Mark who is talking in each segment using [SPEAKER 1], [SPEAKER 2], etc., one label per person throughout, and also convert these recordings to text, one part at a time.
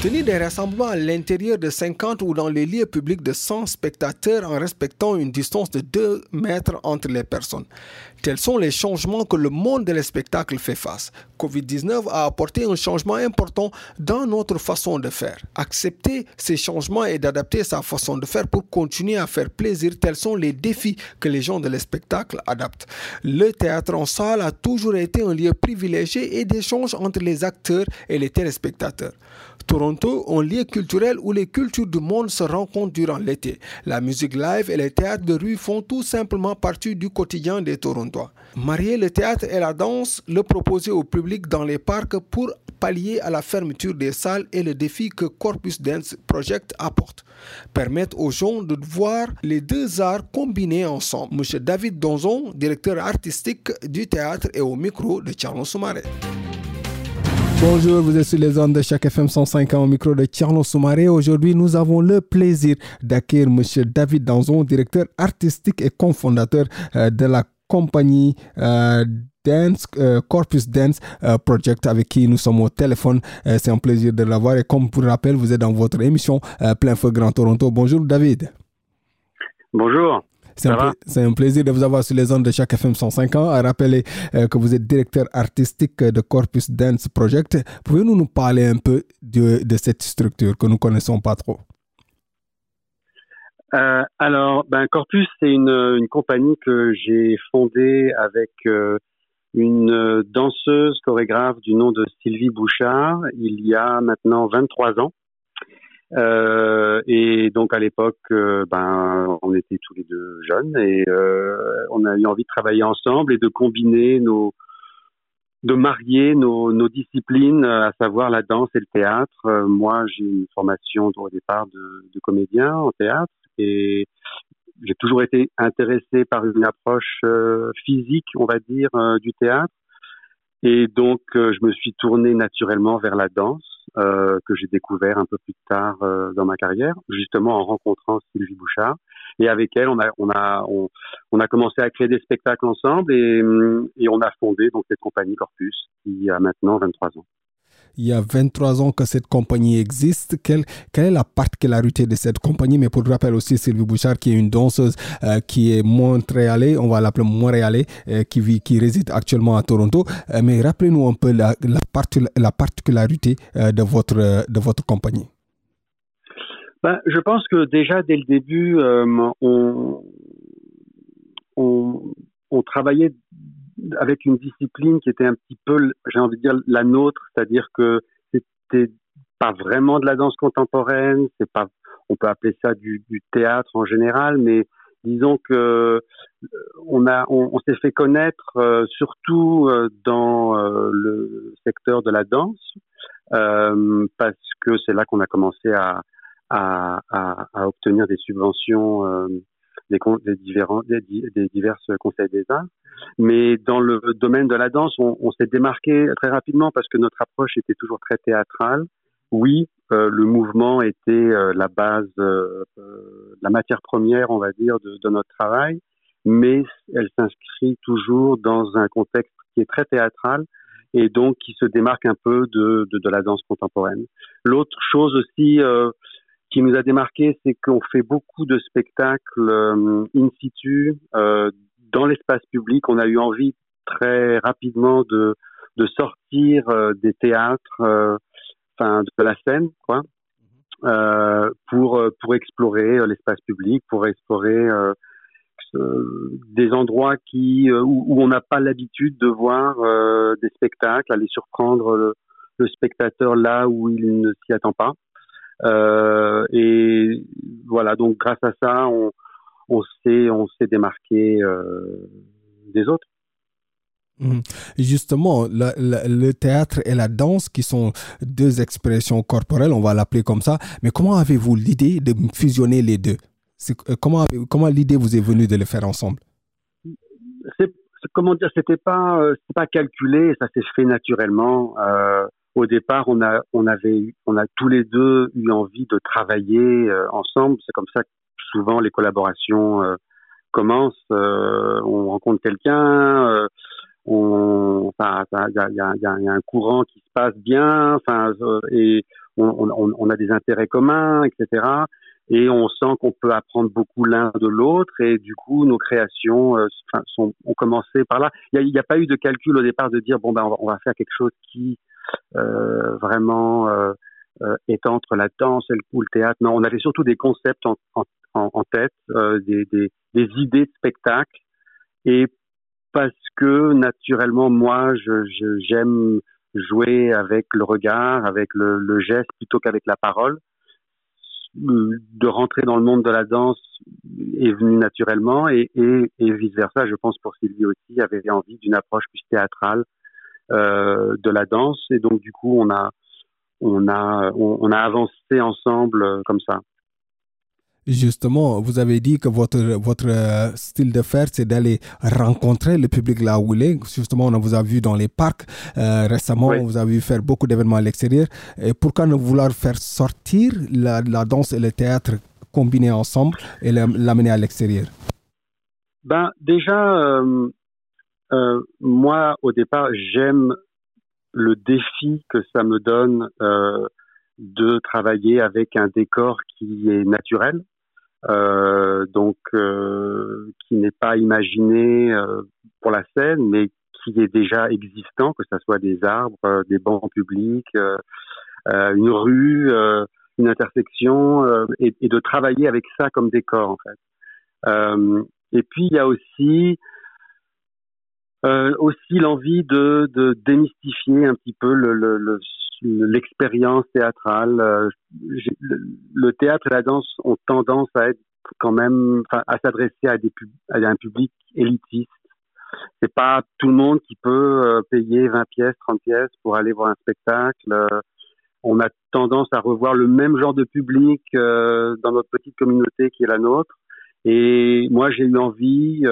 [SPEAKER 1] Tenir des rassemblements à l'intérieur de 50 ou dans les lieux publics de 100 spectateurs en respectant une distance de 2 mètres entre les personnes. Tels sont les changements que le monde des spectacles fait face. Covid-19 a apporté un changement important dans notre façon de faire. Accepter ces changements et d'adapter sa façon de faire pour continuer à faire plaisir, tels sont les défis que les gens de spectacle adaptent. Le théâtre en salle a toujours été un lieu privilégié et d'échange entre les acteurs et les téléspectateurs. Toronto, un lieu culturel où les cultures du monde se rencontrent durant l'été. La musique live et les théâtres de rue font tout simplement partie du quotidien des Torontois. Marier le théâtre et la danse, le proposer au public dans les parcs pour pallier à la fermeture des salles et le défi que Corpus Dance Project apporte. Permettre aux gens de voir les deux arts combinés ensemble. Monsieur David Donzon, directeur artistique du théâtre et au micro de Charles Soumaré. Bonjour, vous êtes sur les ondes de chaque FM 105 au micro de Tierno Soumaré. Aujourd'hui, nous avons le plaisir d'accueillir M. David Danzon, directeur artistique et cofondateur euh, de la compagnie euh, Dance, euh, Corpus Dance Project avec qui nous sommes au téléphone. C'est un plaisir de l'avoir et comme pour rappel, vous êtes dans votre émission Plein Feu Grand Toronto. Bonjour David.
[SPEAKER 2] Bonjour.
[SPEAKER 1] C'est un, plaisir de vous avoir sur les ondes de chaque FM 105 ans. À rappeler euh, que vous êtes directeur artistique de Corpus Dance Project. Pouvez-vous nous parler un peu de, de cette structure que nous ne connaissons pas trop?
[SPEAKER 2] Euh, alors, ben, Corpus, c'est une, une, compagnie que j'ai fondée avec euh, une danseuse chorégraphe du nom de Sylvie Bouchard il y a maintenant 23 ans. Euh, et donc à l'époque, euh, ben, on était tous les deux jeunes et euh, on a eu envie de travailler ensemble et de combiner nos, de marier nos, nos disciplines, à savoir la danse et le théâtre. Euh, moi, j'ai une formation au départ de, de comédien en théâtre et j'ai toujours été intéressé par une approche euh, physique, on va dire, du théâtre. Et donc, je me suis tourné naturellement vers la danse. Euh, que j'ai découvert un peu plus tard euh, dans ma carrière, justement en rencontrant Sylvie Bouchard. Et avec elle, on a, on a, on, a commencé à créer des spectacles ensemble et, et on a fondé donc cette compagnie Corpus qui a maintenant 23 ans
[SPEAKER 1] il y a 23 ans que cette compagnie existe. Quelle, quelle est la particularité de cette compagnie? Mais pour rappel aussi, Sylvie Bouchard, qui est une danseuse euh, qui est montréalais, on va l'appeler montréalais, euh, qui, vit, qui réside actuellement à Toronto. Euh, mais rappelez-nous un peu la, la, la particularité de, votre, de votre compagnie.
[SPEAKER 2] Ben, je pense que déjà dès le début, on, on, travaillait avec une discipline qui était un petit peu, j'ai envie de dire, la nôtre, c'est-à-dire que c'était pas vraiment de la danse contemporaine, c'est pas, on peut appeler ça du, du, théâtre en général, mais disons que euh, on a, on, s'est fait connaître euh, surtout euh, dans le secteur de la danse, parce que c'est là qu'on a commencé à, à, à, à, obtenir des subventions des, des, différents, des, des diverses conseils des arts. Mais dans le domaine de la danse, on, on s'est démarqué très rapidement parce que notre approche était toujours très théâtrale. Oui, euh, le mouvement était euh, la base, euh, euh, la matière première, on va dire, de, de notre travail, mais elle s'inscrit toujours dans un contexte qui est très théâtral et donc qui se démarque un peu de, de, de la danse contemporaine. L'autre chose aussi qui nous a démarqué, c'est qu'on fait beaucoup de spectacles in situ dans l'espace public, on a eu envie très rapidement de, de sortir euh, des théâtres, euh, enfin de la scène, quoi, euh, pour pour explorer l'espace public, pour explorer des endroits qui où, où on n'a pas l'habitude de voir des spectacles, aller surprendre le, le, spectateur là où il ne s'y attend pas. Et voilà, donc grâce à ça, on, on s'est on s'est démarqué euh, des autres.
[SPEAKER 1] Mhm. Justement, le théâtre et la danse, qui sont deux expressions corporelles, on va l'appeler comme ça, mais comment avez-vous l'idée de fusionner les deux? Euh, Comment, comment l'idée vous est venue de les faire ensemble?
[SPEAKER 2] Comment dire, c'était pas, euh, pas calculé, ça s'est fait naturellement. Euh, au départ, on a, on avait, on a tous les deux eu envie de travailler ensemble. C'est comme ça que souvent les collaborations commencent. on rencontre quelqu'un on, enfin, il y a, y, a, y a, un courant qui se passe bien, enfin, euh, et on, on, on, a des intérêts communs, etc. Et on sent qu'on peut apprendre beaucoup l'un de l'autre, et du coup, nos créations euh, sont, ont commencé par là. Il n'y a, pas eu de calcul au départ de dire bon ben on va, faire quelque chose qui euh, vraiment euh, euh, entre la danse et le, ou le théâtre. Non, on avait surtout des concepts en, en, en tête, des, des, des idées de spectacle, et parce que naturellement, moi, je, j'aime jouer avec le regard, avec le, le geste plutôt qu'avec la parole. De rentrer dans le monde de la danse est venu naturellement et, et, et vice versa. Je pense pour Sylvie aussi avait envie d'une approche plus théâtrale euh, de la danse et donc du coup on a on a on a avancé ensemble euh, comme ça.
[SPEAKER 1] Justement, vous avez dit que votre, votre euh, style de faire, c'est d'aller rencontrer le public là où il est. Justement, on vous a vu dans les parcs euh, récemment, on vous a vu faire beaucoup d'événements à l'extérieur. Et pourquoi ne vouloir faire sortir la, la danse et le théâtre combinés ensemble et l'amener à l'extérieur?
[SPEAKER 2] Ben déjà, euh, euh, moi au départ, j'aime le défi que ça me donne euh, de travailler avec un décor qui est naturel. Euh, donc euh, qui n'est pas imaginé euh, pour la scène, mais qui est déjà existant, que ce soit des arbres, des bancs publics, une rue, une intersection, et, et, de travailler avec ça comme décor en fait. et puis il y a aussi euh, aussi l'envie de, de, démystifier un petit peu l'expérience le, le, théâtrale. Euh, le, le, théâtre et la danse ont tendance à être quand même, à s'adresser à, des, à un public élitiste. C'est pas tout le monde qui peut euh, payer 20 pièces, 30 pièces pour aller voir un spectacle. on a tendance à revoir le même genre de public dans notre petite communauté qui est la nôtre. Et moi, j'ai eu envie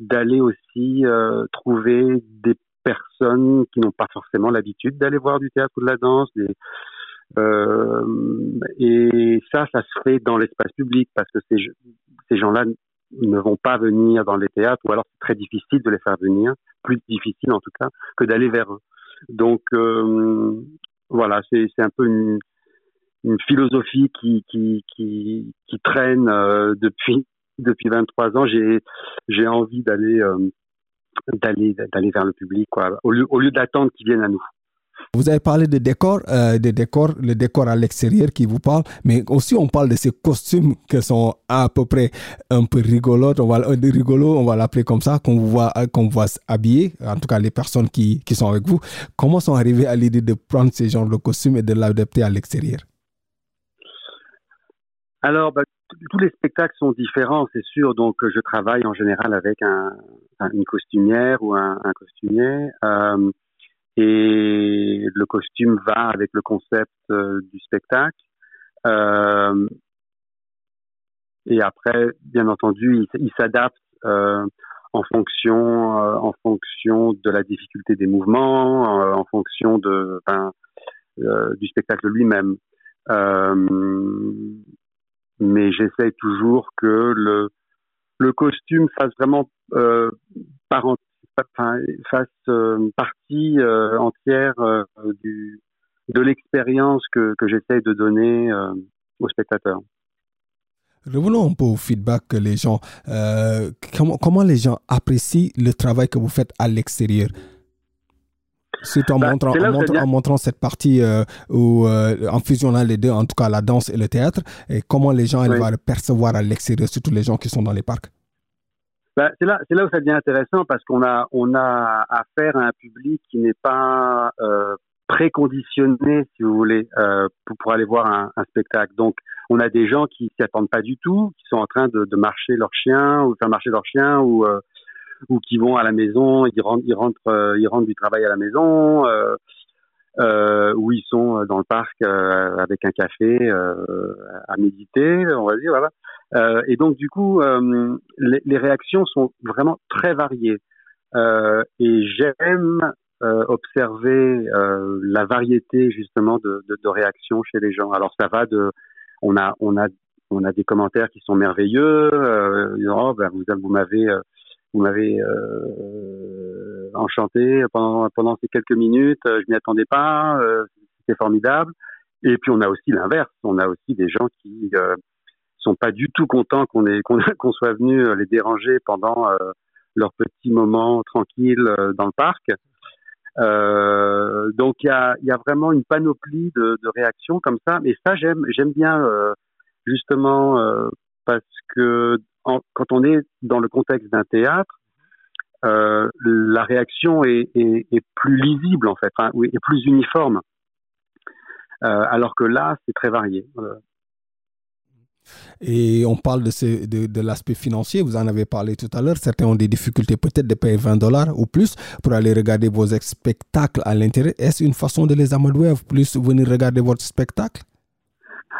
[SPEAKER 2] d'aller aussi euh, trouver des personnes qui n'ont pas forcément l'habitude d'aller voir du théâtre ou de la danse. euh, et ça, ça se fait dans l'espace public parce que ces, ces gens-là ne vont pas venir dans les théâtres ou alors c'est très difficile de les faire venir, plus difficile en tout cas que d'aller vers eux. Donc euh, voilà, c'est un peu une, une philosophie qui, qui, qui, qui traîne euh, depuis depuis 23 ans, j'ai j'ai envie d'aller euh, d'aller d'aller vers le public quoi, au lieu, au lieu d'attendre qu'ils viennent à nous.
[SPEAKER 1] Vous avez parlé de décors, euh, de décors, le décor à l'extérieur qui vous parle, mais aussi on parle de ces costumes qui sont à peu près un peu rigolos, on va rigolo, on va l'appeler comme ça, qu'on voit qu'on voit habiller, en tout cas les personnes qui, qui sont avec vous. Comment sont arrivés à l'idée de prendre ces genres de costumes et de l'adapter à l'extérieur?
[SPEAKER 2] Alors, bah, tous les spectacles sont différents, c'est sûr. Donc, je travaille en général avec un, une costumière ou un, un costumier. Euh, et le costume va avec le concept euh, du spectacle. Euh, et après, bien entendu, il, s'adapte euh, en fonction, euh, en fonction de la difficulté des mouvements, euh, en fonction de, ben, du spectacle lui-même. Euh, mais j'essaye toujours que le, le costume fasse vraiment euh, fasse euh, partie euh, entière du, de l'expérience que, que j'essaye de donner aux spectateurs.
[SPEAKER 1] Revenons un peu au feedback que les gens, comment, comment les gens apprécient le travail que vous faites à l'extérieur? C'est en, bah, montrant, en, montrant, en, montrant, cette partie euh, où, euh, en fusionnant les deux, en tout cas la danse et le théâtre, et comment les gens oui. vont le percevoir à l'extérieur, surtout les gens qui sont dans les parcs.
[SPEAKER 2] Bah, c'est là, c'est là où ça devient intéressant parce qu'on a, on a affaire à un public qui n'est pas euh, préconditionné, si vous voulez, euh, pour, pour, aller voir un, un, spectacle. Donc, on a des gens qui s'y attendent pas du tout, qui sont en train de, de marcher leur chien ou faire marcher leur chien ou euh, ou qui vont à la maison, ils rentrent, ils rentrent, ils rentrent du travail à la maison, euh, où ils sont dans le parc avec un café à méditer, on va dire, voilà. et donc du coup, les, réactions sont vraiment très variées. et j'aime euh, observer euh, la variété justement de, de, réactions chez les gens. Alors ça va de, on a, on a, on a des commentaires qui sont merveilleux. Euh, oh, ben vous, vous m'avez, euh, vous m'avez euh, enchanté pendant ces quelques minutes. Je m'y attendais pas. C'était formidable. Et puis on a aussi l'inverse. On a aussi des gens qui sont pas du tout contents qu'on soit venu les déranger pendant leur petit moment tranquille dans le parc. Euh, donc il y a, vraiment une panoplie de, réactions comme ça, mais ça j'aime bien euh, justement euh, parce que quand on est dans le contexte d'un théâtre, euh, la réaction est, plus lisible en fait, hein, est plus uniforme, alors que là c'est très varié.
[SPEAKER 1] Et on parle de, l'aspect financier, vous en avez parlé tout à l'heure. Certains ont des difficultés peut-être de payer 20 dollars ou plus pour aller regarder vos spectacles à l'intérieur. Est-ce une façon de les amadouer plus venir regarder votre spectacle?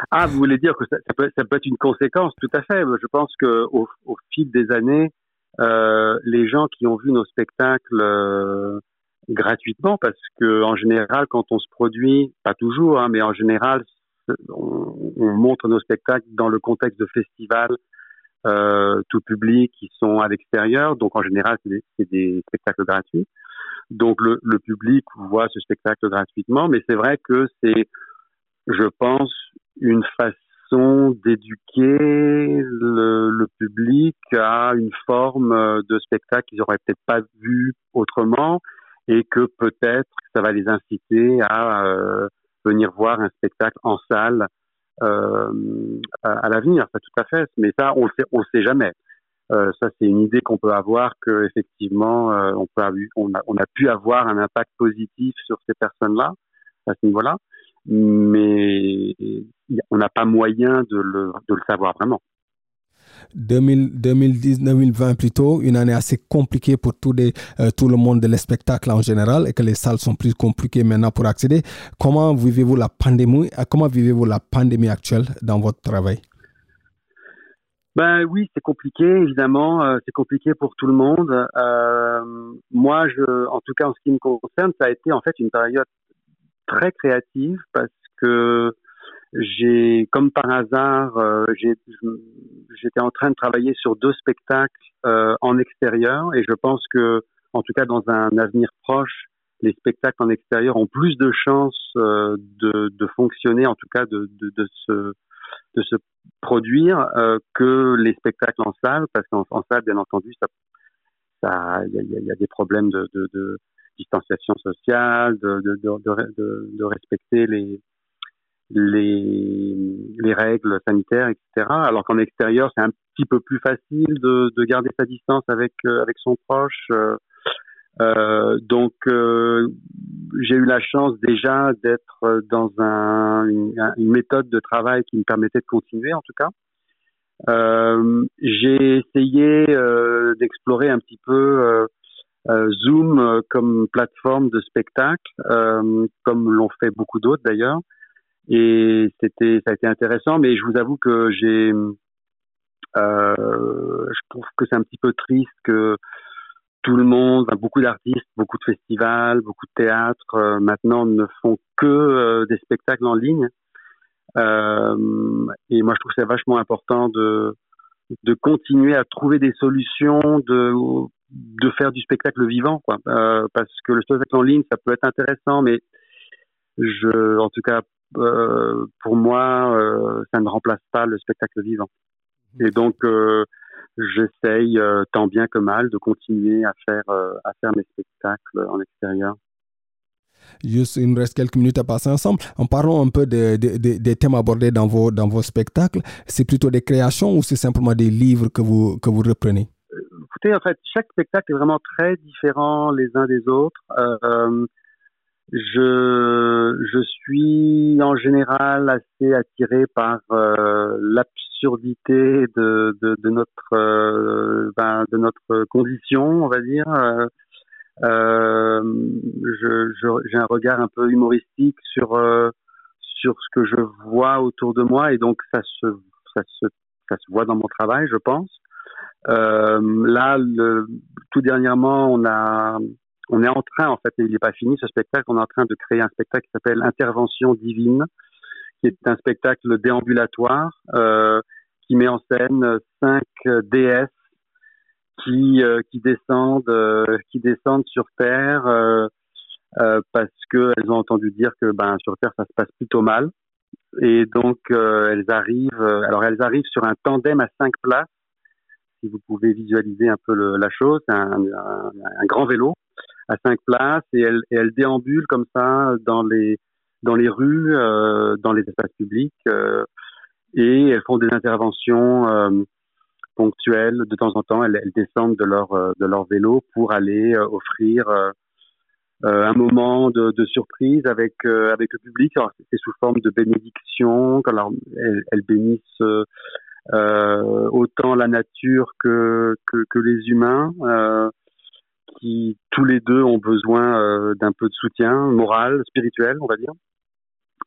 [SPEAKER 2] Ah, vous voulez dire que ça, peut, être une conséquence, tout à fait. Je pense qu'au au fil des années, euh, les gens qui ont vu nos spectacles euh, gratuitement, parce que en général, quand on se produit, pas toujours, hein, mais en général, on, montre nos spectacles dans le contexte de festivals euh, tout public qui sont à l'extérieur. Donc en général, c'est des, spectacles gratuits. Donc le, public voit ce spectacle gratuitement, mais c'est vrai que c'est, je pense, une façon d'éduquer le, public à une forme de spectacle qu'ils auraient peut-être pas vu autrement et que peut-être ça va les inciter à euh, venir voir un spectacle en salle euh, à, l'avenir. Ça, tout à fait. Mais ça, on le sait, on le sait jamais. Euh, ça, c'est une idée qu'on peut avoir que effectivement, euh, on peut, on a, on a pu avoir un impact positif sur ces personnes-là à ce niveau-là, mais on n'a pas moyen de le, de le savoir vraiment.
[SPEAKER 1] 2010-2020 plutôt, une année assez compliquée pour tout, euh, tout le monde de spectacle en général et que les salles sont plus compliquées maintenant pour accéder. Comment vivez-vous la pandémie euh, Comment vivez-vous la pandémie actuelle dans votre travail?
[SPEAKER 2] Ben oui, c'est compliqué évidemment, euh, c'est compliqué pour tout le monde. moi, je, en tout cas en ce qui me concerne, ça a été en fait une période très créative parce que j'ai, comme par hasard, euh, j'étais en train de travailler sur deux spectacles euh, en extérieur et je pense que, en tout cas dans un avenir proche, les spectacles en extérieur ont plus de chances euh, de, fonctionner, en tout cas de, de, se, de se produire que les spectacles en salle, parce qu'en salle, bien entendu, ça, ça, il y a, y a, des problèmes de distanciation sociale, de, de, de, de respecter les les, les règles sanitaires, etc. Alors qu'en extérieur, c'est un petit peu plus facile de, de garder sa distance avec euh, avec son proche. Euh, euh donc, euh, j'ai eu la chance déjà d'être dans un, une, méthode de travail qui me permettait de continuer, en tout cas. Euh, j'ai essayé d'explorer un petit peu Zoom comme plateforme de spectacle, comme l'ont fait beaucoup d'autres d'ailleurs. Et c'était, ça a été intéressant, mais je vous avoue que j'ai, euh, je trouve que c'est un petit peu triste que tout le monde, beaucoup d'artistes, beaucoup de festivals, beaucoup de théâtres euh, maintenant ne font que euh, des spectacles en ligne. Euh, et moi, je trouve que c'est vachement important de de continuer à trouver des solutions, de de faire du spectacle vivant, quoi. parce que le spectacle en ligne, ça peut être intéressant, mais je, en tout cas, euh, pour moi, euh, ça ne remplace pas le spectacle vivant. Et donc, euh, j'essaye tant bien que mal de continuer à faire, à faire mes spectacles en extérieur.
[SPEAKER 1] Juste, il me reste quelques minutes à passer ensemble. En parlant un peu des des thèmes abordés dans vos, dans vos spectacles. C'est plutôt des créations ou c'est simplement des livres que vous, que vous reprenez?
[SPEAKER 2] En fait, chaque spectacle est vraiment très différent les uns des autres. Euh, je, je suis en général assez attiré par euh, l'absurdité de, de, de, notre euh, ben, de notre condition, on va dire. Euh, j'ai un regard un peu humoristique sur sur ce que je vois autour de moi et donc ça se ça se ça se voit dans mon travail, je pense. Là, le, tout dernièrement, on a on est en train, en fait, il n'est pas fini ce spectacle, on est en train de créer un spectacle qui s'appelle Intervention divine, qui est un spectacle déambulatoire euh, qui met en scène cinq déesses qui euh, qui descendent euh, qui descendent sur terre euh, euh, parce qu'elles ont entendu dire que ben sur terre ça se passe plutôt mal. Et donc elles arrivent alors elles arrivent sur un tandem à cinq places si vous pouvez visualiser un peu la chose un, un, grand vélo à cinq places et elle, et elle déambule comme ça dans les dans les rues, euh, dans les espaces publics euh, et elles font des interventions euh, ponctuelles de temps en temps. Elles, descendent de leur de leur vélo pour aller offrir un moment de, surprise avec avec le public. C'est sous forme de bénédiction. Elles, elles bénissent autant la nature que que, que les humains qui tous les deux ont besoin euh, d'un peu de soutien moral, spirituel, on va dire,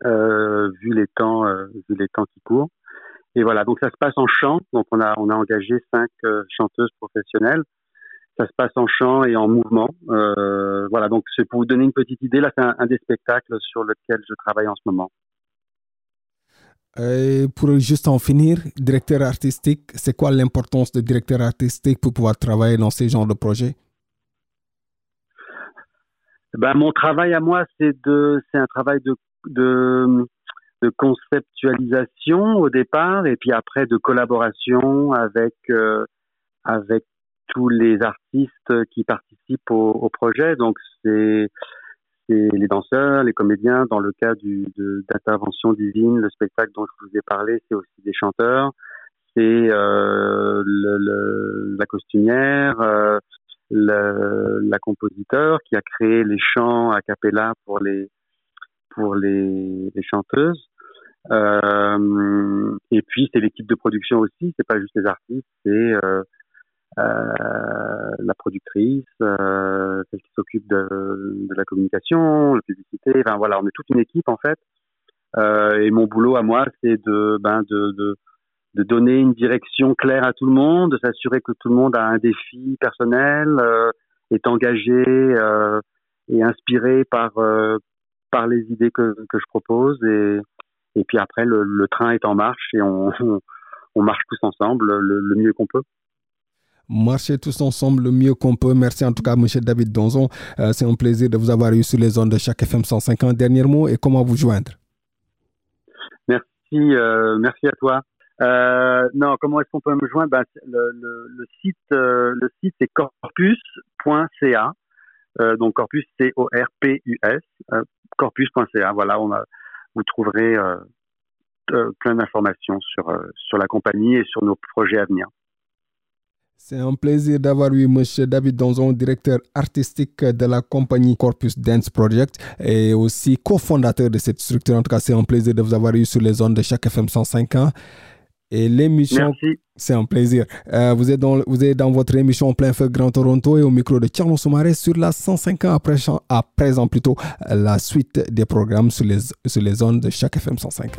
[SPEAKER 2] euh, vu les temps, euh, vu les temps qui courent. Et voilà, donc ça se passe en chant. Donc on a on a engagé cinq euh, chanteuses professionnelles. Ça se passe en chant et en mouvement. Euh, voilà, donc c'est pour vous donner une petite idée. Là, c'est un, un, des spectacles sur lequel je travaille en ce moment.
[SPEAKER 1] Pour juste en finir, directeur artistique, c'est quoi l'importance de directeur artistique pour pouvoir travailler dans ces genres de projets?
[SPEAKER 2] Ben, mon travail à moi, c'est un travail de, de, de, conceptualisation au départ, et puis après de collaboration avec euh, avec tous les artistes qui participent au, au projet. Donc c'est c'est les danseurs, les comédiens. Dans le cas du d'intervention divine, le spectacle dont je vous ai parlé, c'est aussi des chanteurs. C'est euh, le, le, la costumière, euh, le, la compositeur qui a créé les chants a cappella pour les pour les, les chanteuses. Euh, et puis c'est l'équipe de production aussi, c'est pas juste les artistes, c'est euh, la productrice, euh, celle qui s'occupe de, de, la communication, la publicité. Enfin voilà, on est toute une équipe en fait. Euh, et mon boulot à moi, c'est de ben de, de de donner une direction claire à tout le monde, de s'assurer que tout le monde a un défi personnel, euh, est engagé euh, et inspiré par euh, par les idées que, que je propose et et puis après le, le train est en marche et on on marche tous ensemble le, le mieux qu'on peut.
[SPEAKER 1] Marcher tous ensemble le mieux qu'on peut. Merci en tout cas, Monsieur David Donzon. Euh, C'est un plaisir de vous avoir eu sur les ondes de chaque FM 150. Dernier mot et comment vous joindre?
[SPEAKER 2] Merci, euh, merci à toi. Euh, non, comment est-ce qu'on peut me joindre? Ben, le, site, le site c'est corpus.ca. Donc corpus c o r p u s euh, corpus.ca. Voilà, on a, vous trouverez plein d'informations sur sur la compagnie et sur nos projets à venir.
[SPEAKER 1] C'est un plaisir d'avoir eu M. David Donzon, directeur artistique de la compagnie Corpus Dance Project et aussi cofondateur de cette structure. En tout cas, c'est un plaisir de vous avoir eu sur les zones de chaque FM 105 ans. Et l'émission, c'est un plaisir. Euh, vous, êtes dans, vous êtes dans votre émission en plein feu Grand Toronto et au micro de Tierno Soumaré sur la 105 ans après, à présent plutôt la suite des programmes sur les, sur les zones de chaque FM 105